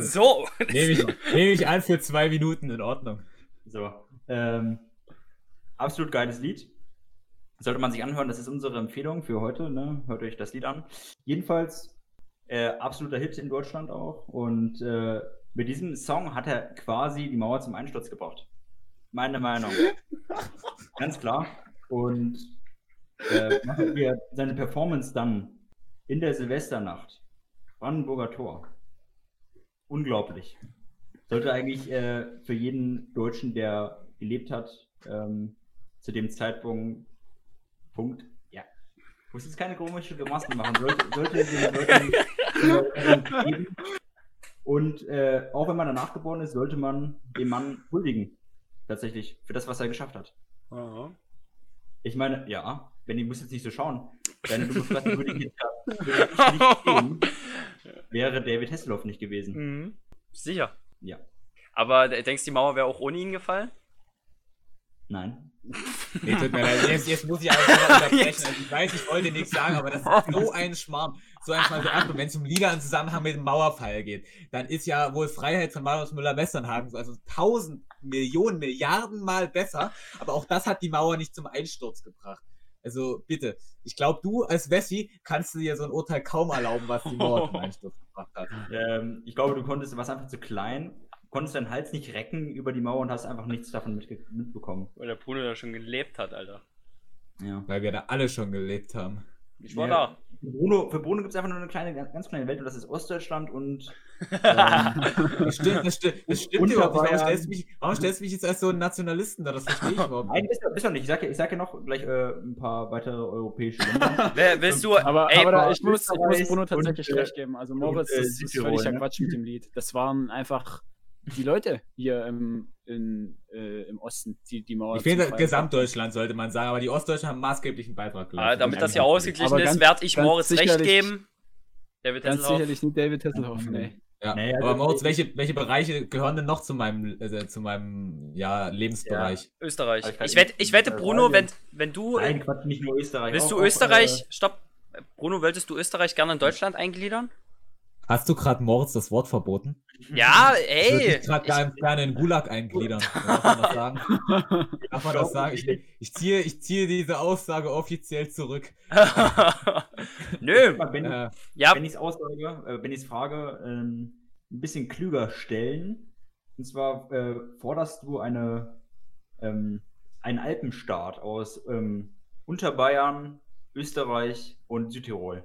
so. Nehme ich, nehme ich an für zwei Minuten, in Ordnung. So. Ähm, absolut geiles Lied. Sollte man sich anhören, das ist unsere Empfehlung für heute. Ne? Hört euch das Lied an. Jedenfalls äh, absoluter Hit in Deutschland auch. Und äh, mit diesem Song hat er quasi die Mauer zum Einsturz gebracht. Meine Meinung. Ganz klar. Und äh, machen wir seine Performance dann in der Silvesternacht. Brandenburger Tor. Unglaublich. Sollte eigentlich äh, für jeden Deutschen, der gelebt hat, ähm, zu dem Zeitpunkt, Punkt, ja. Ich muss jetzt keine komische Grimassen machen, sollte, sollte den Leuten äh, geben. Und äh, auch wenn man danach geboren ist, sollte man dem Mann huldigen. Tatsächlich, für das, was er geschafft hat. Ich meine, ja, wenn ich muss jetzt nicht so schauen. Deine dumme Fresse würde ich jetzt grad- würde ich nicht sehen, wäre David Hasselhoff nicht gewesen. Mhm. Sicher. Ja. Aber denkst du, die Mauer wäre auch ohne ihn gefallen? Nein. Nee, tut mir leid. Jetzt, jetzt muss ich einfach unterbrechen. Also ich weiß, ich wollte nichts sagen, aber das ist so ein Schmarrn. So ein Schmarrn. Achtung, wenn es um Lieder im Zusammenhang mit dem Mauerfall geht, dann ist ja wohl Freiheit von Marius Müller-Westernhagen so, also tausend Millionen, Milliarden Mal besser. Aber auch das hat die Mauer nicht zum Einsturz gebracht. Also bitte, ich glaube, du als Wessi kannst du dir so ein Urteil kaum erlauben, was die Einsturz gebracht hat. Ähm, ich glaube, du konntest, du warst einfach zu klein, konntest deinen Hals nicht recken über die Mauer und hast einfach nichts davon mitge mitbekommen. Weil der Bruno da schon gelebt hat, Alter. Ja. Weil wir da alle schon gelebt haben. Ich war Ja. da. Für Bruno, für Bruno gibt es einfach nur eine kleine, ganz kleine Welt und das ist Ostdeutschland und ähm, Das stimmt, das stimmt, das stimmt überhaupt nicht. Warum stellst, du mich, warum stellst du mich jetzt als so einen Nationalisten da? Das verstehe ich überhaupt Nein, nicht. bist du, bist du nicht. Ich sage ja, ich sag ja noch gleich äh, ein paar weitere europäische Länder. Wer, willst du. Aber, ey, aber da, ich, muss, ich muss Bruno tatsächlich und, äh, recht geben. Also Moritz, und, äh, das ist völliger ne? Quatsch mit dem Lied. Das waren einfach die Leute hier im, in, äh, im Osten, die die Mauer. Ich finde, Gesamtdeutschland sollte man sagen, aber die Ostdeutschen haben maßgeblichen Beitrag Ah, damit das ja hier ausgeglichen ist, werde ich Moritz recht geben. David Ganz Hasselhoff. sicherlich nicht David Hasselhoff, nee. Ja. Also- aber Moritz, welche, welche Bereiche gehören denn noch zu meinem, äh, zu meinem ja, Lebensbereich? Österreich. Aber ich Ich, wette, ich wette, Bruno, wenn, wenn du. Nein, Quatsch, nicht nur Österreich. willst auch- du auch, Österreich. Stopp. Bruno, wolltest du Österreich gerne in Deutschland eingliedern? Hast du gerade Moritz das Wort verboten? Ja, Ich würde ey. dich gerade ganz gerne in Gulag eingliedern. Darf man das sagen? Darf man das sagen? Ich, ich, ziehe, ich ziehe diese Aussage offiziell zurück. Nö. Äh, wenn, Äh, Ja, wenn ich es aussage, äh, wenn ich es frage, ähm, ein bisschen klüger stellen. Und zwar äh, forderst du eine, ähm, einen Alpenstaat aus ähm, Unterbayern, Österreich und Südtirol.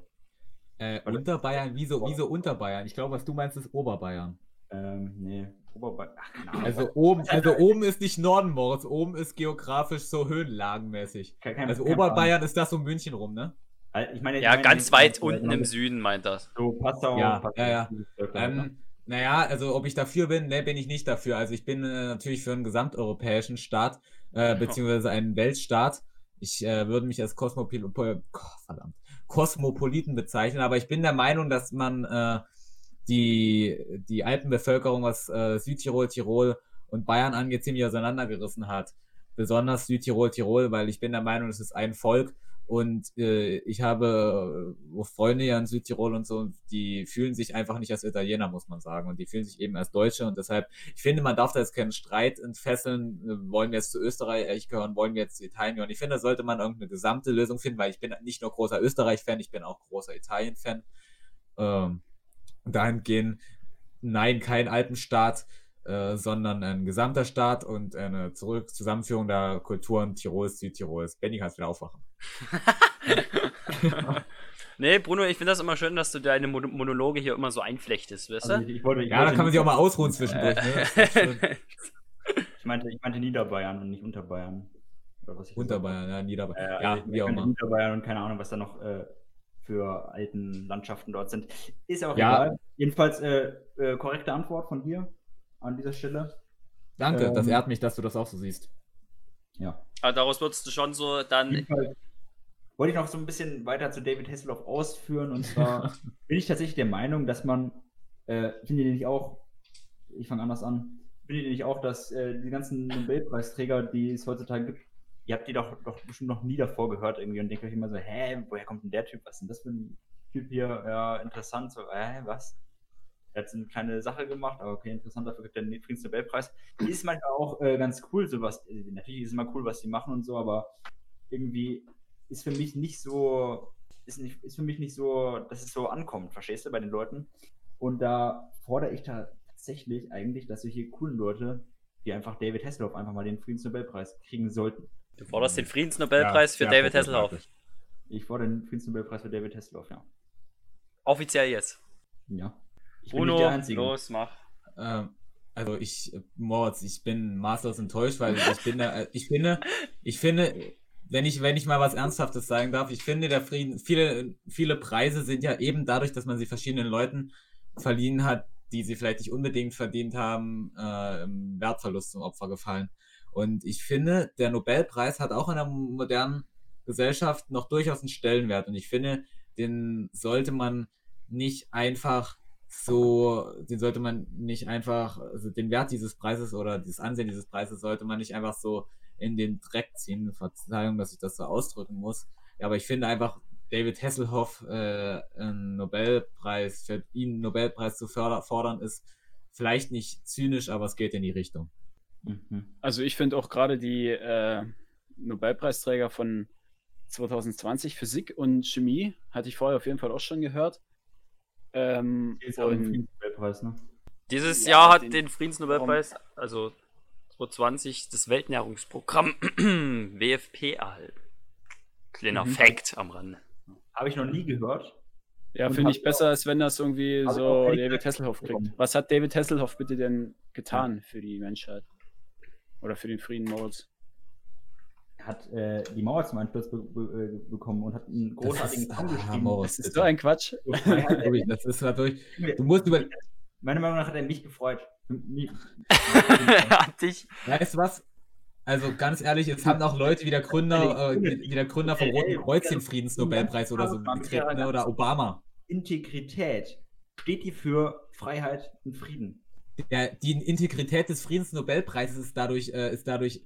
Äh, Unterbayern, wieso, wieso Unterbayern? Ich glaube, was du meinst, ist Oberbayern. Ähm, nee, Oberbayern. Ach. Also oben, also oben ist nicht Norden, Moritz. Oben ist geografisch so höhenlagenmäßig. Kein- kein- Also kein Oberbayern ist das um München rum, ne? Plan. Ich meine, ich ja meine, ganz ich weit unten im Süden meint das. So Passau. Ja, Passau ja, ja. Ähm, naja, also ob ich dafür bin, ne, bin ich nicht dafür. Also ich bin äh, natürlich für einen gesamteuropäischen Staat, äh, beziehungsweise einen Weltstaat. Ich äh, würde mich als Kosmopil po- Ko- verdammt, Kosmopoliten bezeichnen, aber ich bin der Meinung, dass man äh, die, die Alpenbevölkerung, was äh, Südtirol, Tirol und Bayern angeht, ziemlich auseinandergerissen hat. Besonders Südtirol, Tirol, weil ich bin der Meinung, es ist ein Volk und äh, ich habe äh, Freunde ja in Südtirol und so, die fühlen sich einfach nicht als Italiener, muss man sagen. Und die fühlen sich eben als Deutsche. Und deshalb, ich finde, man darf da jetzt keinen Streit entfesseln. Äh, Wollen wir jetzt zu Österreich gehören, wollen wir jetzt zu Italien gehören? Ich finde, da sollte man irgendeine gesamte Lösung finden, weil ich bin nicht nur großer Österreich-Fan, ich bin auch großer Italien-Fan. Ähm, dahingehend, nein, kein Alpenstaat, äh, sondern ein gesamter Staat und eine Zurück Zusammenführung der Kulturen Tirols, Südtirols. Benny kannst wieder aufwachen. nee, Bruno, ich finde das immer schön, dass du deine Mon Monologe hier immer so einflechtest, weißt Also du? ich, ich wollte, ich Ja, da kann man sich auch mal ausruhen zwischendurch. Ne? Das. Ich meinte, ich meinte Niederbayern und nicht Unterbayern. Oder was ich gesagt Unterbayern, ja, Niederbayern. Äh, ja, also wie auch immer. Niederbayern und keine Ahnung, was da noch äh, für alten Landschaften dort sind. Ist auch Ja. egal. Jedenfalls äh, äh, korrekte Antwort von dir an dieser Stelle. Danke, das Ähm, ehrt mich, dass du das auch so siehst. Ja. Aber daraus würdest du schon so dann. Jedenfalls wollte ich noch so ein bisschen weiter zu David Hasselhoff ausführen. Und zwar bin ich tatsächlich der Meinung, dass man, äh, findet ihr nicht auch, ich fange anders an, findet ihr nicht auch, dass äh, die ganzen Nobelpreisträger, die es heutzutage gibt, ihr habt die doch, doch bestimmt noch nie davor gehört irgendwie und denkt euch immer so, hä, woher kommt denn der Typ? Was ist denn das für ein Typ hier? Ja, interessant, so, hä, was? Er hat so eine kleine Sache gemacht, aber okay, interessant, dafür gibt er den Friedensnobelpreis. Ist manchmal auch äh, ganz cool, sowas. Äh, Natürlich ist es immer cool, was die machen und so, aber irgendwie ist für mich nicht so, ist, nicht, ist für mich nicht so, dass es so ankommt, verstehst du, bei den Leuten. Und da fordere ich tatsächlich eigentlich, dass solche coolen Leute, wie einfach David Hasselhoff, einfach mal den Friedensnobelpreis kriegen sollten. Du forderst den Friedensnobelpreis für Ja, David ja, Hasselhoff. Ich fordere den Friedensnobelpreis für David Hasselhoff, ja. Offiziell jetzt. Ja. Ich bin Bruno, nicht der Einzige. los, mach. Ähm, also ich, Moritz, ich bin maßlos enttäuscht, weil ich bin da, äh, ich finde, ich finde, wenn ich, wenn ich mal was Ernsthaftes sagen darf, ich finde, der Frieden, viele, viele Preise sind ja eben dadurch, dass man sie verschiedenen Leuten verliehen hat, die sie vielleicht nicht unbedingt verdient haben, äh, im Wertverlust zum Opfer gefallen. Und ich finde, der Nobelpreis hat auch in der modernen Gesellschaft noch durchaus einen Stellenwert. Und ich finde, den sollte man nicht einfach so, den sollte man nicht einfach, also den Wert dieses Preises oder das Ansehen dieses Preises sollte man nicht einfach so in den Dreck ziehen. Verzeihung, dass ich das so ausdrücken muss. Ja, aber ich finde einfach, David Hasselhoff äh, einen Nobelpreis, für ihn einen Nobelpreis zu förder, fordern, ist vielleicht nicht zynisch, aber es geht in die Richtung. Mhm. Also ich finde auch gerade die äh, Nobelpreisträger von 2020 Physik und Chemie, hatte ich vorher auf jeden Fall auch schon gehört. Ähm, ne? Dieses Ja, Jahr hat den- den, Friedensnobelpreis, also 2020, das Welternährungsprogramm WFP erhalten. Kleiner Mhm. Fact am Rande. Habe ich noch nie gehört. ja, finde ich besser, als wenn das irgendwie so David Hasselhoff kriegt. Was hat David Hasselhoff bitte denn getan für die Menschheit? Oder für den Frieden Moritz? Hat äh, die Mauer zum Einsturz be be äh, bekommen und hat einen großartigen Song ah, geschrieben. Moritz. Das ist so ein Quatsch. Das ist natürlich, du musst über, meiner Meinung nach hat er mich gefreut. Hat dich. Weißt du was? Also ganz ehrlich, es haben auch Leute wie der Gründer, äh, wie der Gründer vom Roten Kreuz den Friedensnobelpreis oder so gekriegt, ne? oder Obama. Integrität steht die für Freiheit und Frieden. Der, die Integrität des Friedensnobelpreises ist dadurch, äh, ist dadurch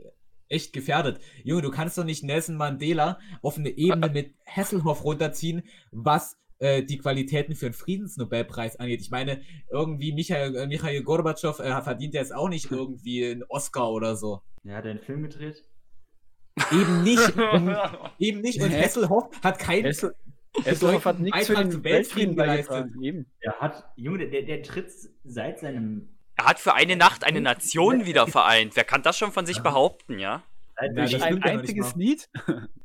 echt gefährdet. Junge, du kannst doch nicht Nelson Mandela auf eine Ebene mit Hasselhoff runterziehen, was äh, die Qualitäten für einen Friedensnobelpreis angeht. Ich meine, irgendwie Michael, äh, Michael Gorbatschow äh, verdient ja jetzt auch nicht irgendwie einen Oscar oder so. Er hat einen Film gedreht. Eben nicht. Und, eben nicht. Und Hä? Hasselhoff hat keinen Hessel, Hesselhoff hat nichts für den Weltfrieden geleistet. Er hat, Junge, der, der tritt seit seinem. Er hat für eine Nacht eine Nation wieder vereint. Wer kann das schon von sich behaupten, ja? Ja, durch Ein ja einziges. Lied?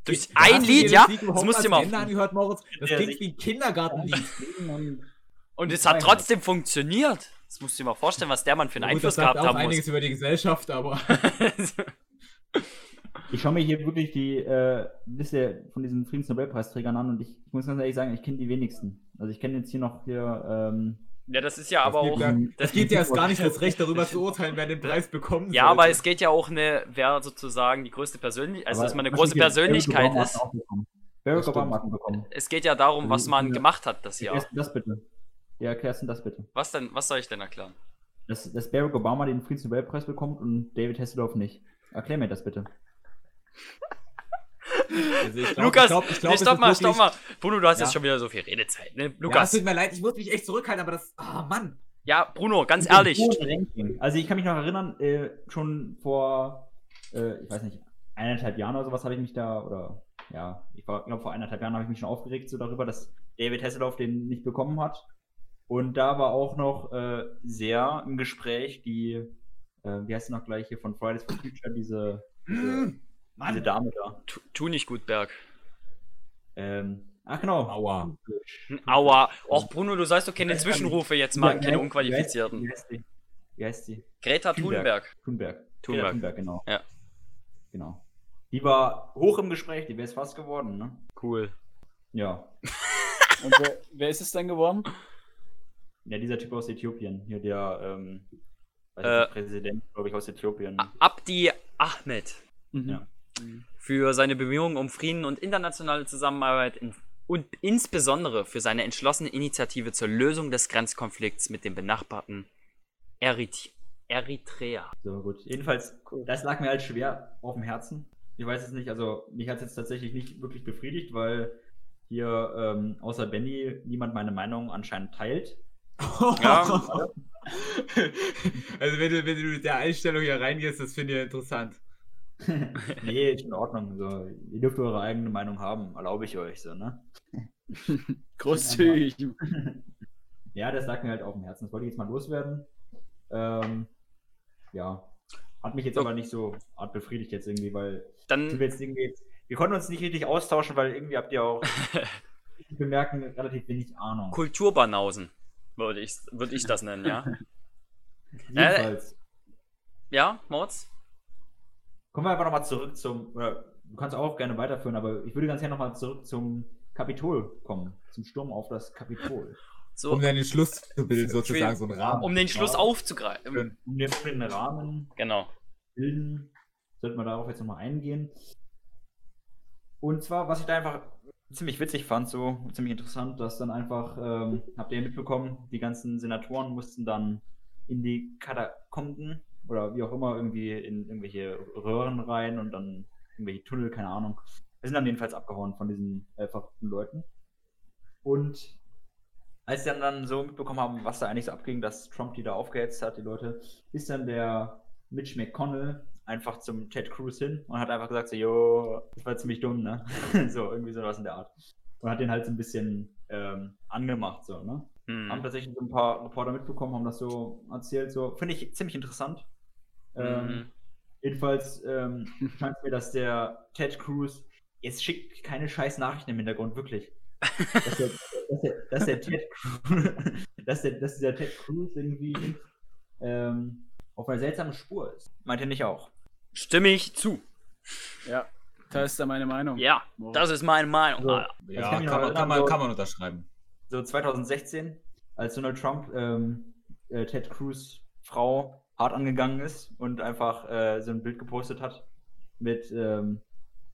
Durch Hast ein Lied, ja? das musst du mal. Angehört, Moritz. Das Ja, klingt wie ein Kindergartenlied. und Und es hat trotzdem funktioniert. Das musst du dir mal vorstellen, was der Mann für einen Gut, Einfluss das sagt gehabt auch haben einiges muss. über die Gesellschaft, aber Ich schaue mir hier wirklich die äh, Liste von diesen Friedensnobelpreisträgern an und ich, ich muss ganz ehrlich sagen, ich kenne die wenigsten. Also ich kenne jetzt hier noch hier. Ähm, ja, das ist ja aber das auch. gibt ja, das das gibt ja erst gar nicht das Recht, darüber zu urteilen, wer den Preis bekommen Ja, aber sollte. es geht ja auch eine, wer sozusagen die größte Persönlichkeit, also aber dass man eine große Persönlichkeit Obama ist. hat auch bekommen. Barack Das Obama stimmt. hat ihn bekommen. Es geht ja darum, was man Ja. gemacht hat das Jahr. Erklärst du das bitte? Ja, erklärst du das bitte? Was denn, was soll ich denn erklären? Dass, dass Barack Obama den Friedensnobelpreis bekommt und David Hasselhoff nicht. Erklär mir das bitte. Also ich glaub- Lukas, ich glaub, ich glaub, nee, stopp mal, wirklich- stopp mal. Bruno, du hast Ja. jetzt schon wieder so viel Redezeit, ne? Ja, es Lukas, tut mir leid, ich muss mich echt zurückhalten, aber das. Ah, Mann. ja, Bruno, ganz ehrlich. Also ich kann mich noch erinnern, äh, schon vor, äh, ich weiß nicht, eineinhalb Jahren oder sowas habe ich mich da, oder ja, ich glaube vor eineinhalb Jahren habe ich mich schon aufgeregt so darüber, dass David Hasselhoff den nicht bekommen hat. Und da war auch noch äh, sehr im Gespräch die, äh, wie heißt sie noch gleich hier von Fridays for Future, diese, diese, Hm, diese Mann. Dame da. Tu, tu nicht gut, Berg. Ähm, ach genau. Aua. Hm, Aua. Och, Bruno, du sollst doch keine Zwischenrufe jetzt machen, keine unqualifizierten. Wie heißt die? Wie heißt die? Greta Thunberg. Thunberg. Thunberg. Thunberg. Genau. Ja. Genau. Die war hoch im Gespräch, die wäre es fast geworden, ne? Cool. Ja. Und wer, wer ist es dann geworden? Ja, dieser Typ aus Äthiopien. Hier der, ähm, weiß Äh. Präsident, glaube ich, aus Äthiopien. Abdi Ahmed Mhm. Ja. Für seine Bemühungen um Frieden und internationale Zusammenarbeit in, und insbesondere für seine entschlossene Initiative zur Lösung des Grenzkonflikts mit dem benachbarten Erit Eritrea. So, gut. Jedenfalls, das lag mir halt schwer auf dem Herzen. Ich weiß es nicht, also mich hat es jetzt tatsächlich nicht wirklich befriedigt, weil hier ähm, außer Benny niemand meine Meinung anscheinend teilt. Ja. also wenn du, wenn du mit der Einstellung hier reingehst, das finde ich interessant. nee, ist in Ordnung. So, ihr dürft eure eigene Meinung haben, erlaube ich euch so, ne? Großzügig. Ja, das lag mir halt auf dem Herzen. Das wollte ich jetzt mal loswerden. Ähm, ja. Hat mich jetzt So. aber nicht so art befriedigt jetzt irgendwie, weil sind Dann wir jetzt irgendwie jetzt, wir konnten uns nicht richtig austauschen, weil irgendwie habt ihr auch ich bemerken relativ wenig Ahnung. Kulturbanausen, würde ich, würde ich das nennen, ja? Jedenfalls. Ja, Moritz? Kommen wir einfach nochmal zurück zum, oder du kannst auch gerne weiterführen, aber ich würde ganz gerne nochmal zurück zum Kapitol kommen, zum Sturm auf das Kapitol. So, Um dann den Schluss zu bilden, sozusagen, so einen Rahmen. um den Schluss aufzugreifen. Um den, um den Rahmen Genau. bilden, sollten wir darauf jetzt nochmal eingehen. Und zwar, was ich da einfach ziemlich witzig fand, so ziemlich interessant, dass dann einfach, ähm, habt ihr mitbekommen, die ganzen Senatoren mussten dann in die Katakomben oder wie auch immer irgendwie in irgendwelche Röhren rein und dann irgendwelche Tunnel, keine Ahnung. Wir sind dann jedenfalls abgehauen von diesen äh, verrückten Leuten. Und als sie dann, dann so mitbekommen haben, was da eigentlich so abging, dass Trump die da aufgehetzt hat, die Leute, ist dann der Mitch McConnell einfach zum Ted Cruz hin und hat einfach gesagt, so, jo, das war ziemlich dumm, ne? so, irgendwie sowas in der Art. Und hat den halt so ein bisschen ähm, angemacht, so, ne? Haben Hm. tatsächlich so ein paar Reporter mitbekommen, haben das so erzählt, so, finde ich ziemlich interessant. Ähm, Mhm. Jedenfalls ähm, scheint mir, dass der Ted Cruz jetzt schickt keine scheiß Nachrichten im Hintergrund, wirklich. Dass der, dass der, dass der Ted Cruz, dass, der, dass dieser Ted Cruz irgendwie ähm, auf einer seltsamen Spur ist. Meint ihr nicht auch? Stimme ich zu. Ja, da ist da meine Meinung. Ja, das ist meine Meinung. So. Das Ja, kann kann man, kann, man, kann man unterschreiben. So 2016, als Donald Trump ähm, äh, Ted Cruz Frau hart angegangen ist und einfach äh, so ein Bild gepostet hat mit ähm,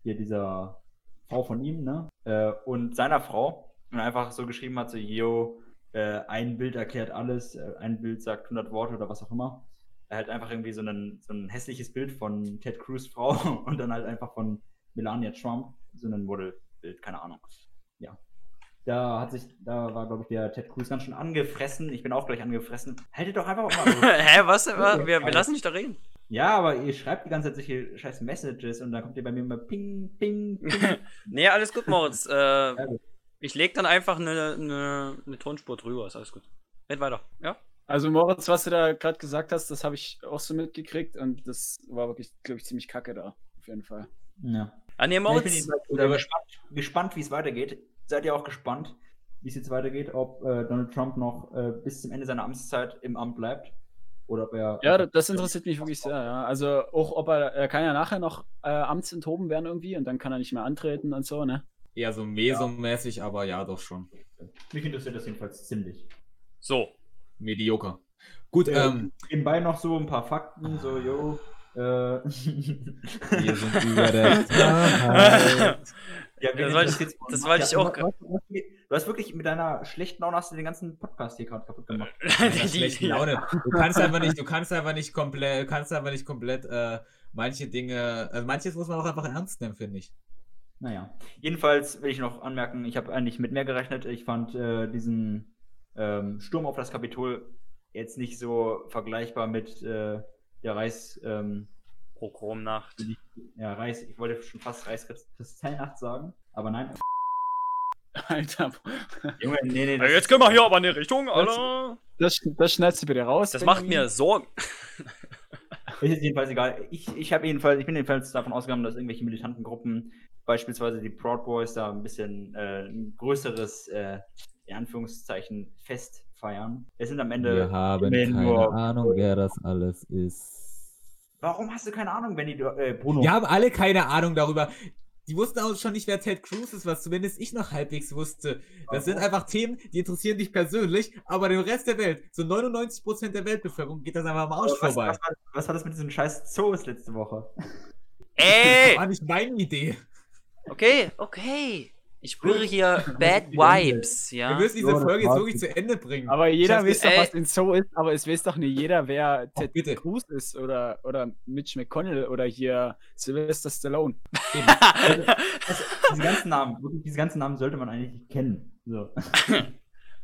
hier dieser Frau von ihm, ne? Äh, und seiner Frau und einfach so geschrieben hat, so, yo, äh, ein Bild erklärt alles, äh, ein Bild sagt 100 Worte oder was auch immer. Er hat einfach irgendwie so, einen, so ein hässliches Bild von Ted Cruz Frau und dann halt einfach von Melania Trump, so ein Modelbild, keine Ahnung. Ja. Da hat sich, da war, glaube ich, der Ted Cruz ganz schön angefressen. Ich bin auch gleich angefressen. Haltet doch einfach mal. Hä, was? Wir, wir lassen dich da reden. Ja, aber ihr schreibt die ganze Zeit solche scheiß Messages und dann kommt ihr bei mir immer ping, ping, ping. nee, alles gut, Moritz. Äh, ich leg dann einfach eine, eine, eine Tonspur drüber, ist alles gut. Red weiter, ja? Also Moritz, was du da gerade gesagt hast, das habe ich auch so mitgekriegt und das war wirklich, glaube ich, ziemlich kacke da, auf jeden Fall. Ja. Ah, nee, Ich Moritz. bin äh, gespannt, gespannt wie es weitergeht. Seid ihr auch gespannt, wie es jetzt weitergeht, ob äh, Donald Trump noch äh, bis zum Ende seiner Amtszeit im Amt bleibt? Oder ob er. Ja, das interessiert mich wirklich sehr, ja. Also auch ob er, er kann ja nachher noch äh, amtsenthoben werden irgendwie und dann kann er nicht mehr antreten und so, ne? Eher so mesomäßig, aber ja, doch schon. Mich interessiert das jedenfalls ziemlich. So. Medioker. Gut, Ja. ähm, Nebenbei noch so ein paar Fakten, so, yo. Äh, wir sind über der Zeit. Ja, Das wollte ich- das wollte ich auch Du hast, du hast wirklich mit deiner schlechten Laune hast du den ganzen Podcast hier gerade kaputt gemacht. Ja, schlechte Laune. Du kannst einfach nicht, du kannst einfach nicht komplett, kannst einfach nicht komplett äh, manche Dinge, also manches muss man auch einfach ernst nehmen, finde ich. Naja. Jedenfalls will ich noch anmerken, ich habe eigentlich mit mehr gerechnet. Ich fand äh, diesen ähm, Sturm auf das Kapitol jetzt nicht so vergleichbar mit äh, der Reichs, ähm, Pogromnacht. ja, Reichs, ich wollte schon fast Reichskristallnacht sagen, aber nein. Alter, Junge, nee, nee, Ja, jetzt können wir hier aber in die Richtung, Alter. das, das schneidest du bitte raus. Das macht mir Sorgen. Ist jedenfalls egal. Ich, ich, habe jedenfalls, ich bin jedenfalls davon ausgegangen, dass irgendwelche militanten Gruppen, beispielsweise die Proud Boys, da ein bisschen äh, ein größeres, äh, in Anführungszeichen, Fest feiern. Es sind am Ende. Wir haben keine nur- Ahnung, wer das alles ist. Warum hast du keine Ahnung, wenn die. Äh, Bruno. Wir haben alle keine Ahnung darüber. Die wussten auch schon nicht, wer Ted Cruz ist, was zumindest ich noch halbwegs wusste. Das sind einfach Themen, die interessieren dich persönlich, aber den Rest der Welt, so 99% der Weltbevölkerung, geht das einfach am Arsch was, vorbei. was, war, was war das mit diesen scheiß Zoos letzte Woche? Das Ey! war nicht meine Idee. Okay, okay. Ich spüre hier Bad Vibes, Wir ja. müssen diese Ja, Folge jetzt wirklich zu Ende bringen. Aber jeder weiß doch, was in Zoo ist, aber es weiß doch nicht jeder, wer Ted bitte. Cruz ist oder, oder Mitch McConnell oder hier Sylvester Stallone. Diese ganzen Namen, wirklich, diese ganzen Namen sollte man eigentlich kennen. So.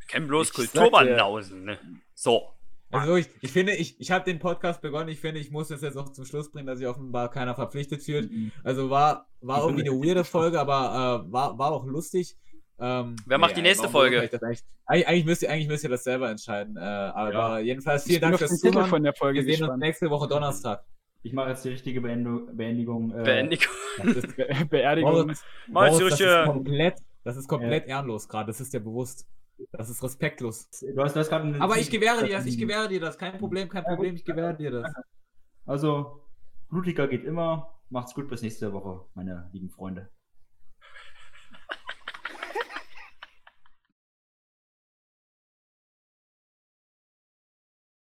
Kenn bloß Ich sag Kulturbanausen, ne? So. Also wirklich, ich finde, ich, ich habe den Podcast begonnen, ich finde, ich muss das jetzt auch zum Schluss bringen, dass sich offenbar keiner verpflichtet fühlt. Also war, war Ich irgendwie eine weirde Folge, aber äh, war, war auch lustig. Ähm, Wer macht die nächste Folge? ich Eigentlich, eigentlich, eigentlich, müsst ihr, eigentlich müsst ihr das selber entscheiden. Äh, aber Ja. jedenfalls Ich vielen bin Dank fürs Zuhören. von der Folge Wir sehen uns gespannt. nächste Woche Donnerstag. Ich mache jetzt die richtige Beendigung. Beendigung äh, Beendigung. Das ist, Be Beerdigung. Moritz, Moritz, das ist komplett, das ist komplett ehrenlos gerade, das ist dir bewusst. Das ist respektlos. Du hast, du hast Aber ich gewähre dir das, ich gewähre dir das. Kein Problem, kein Problem, ich gewähre dir das. Also, blutiger geht immer. Macht's gut bis nächste Woche, meine lieben Freunde.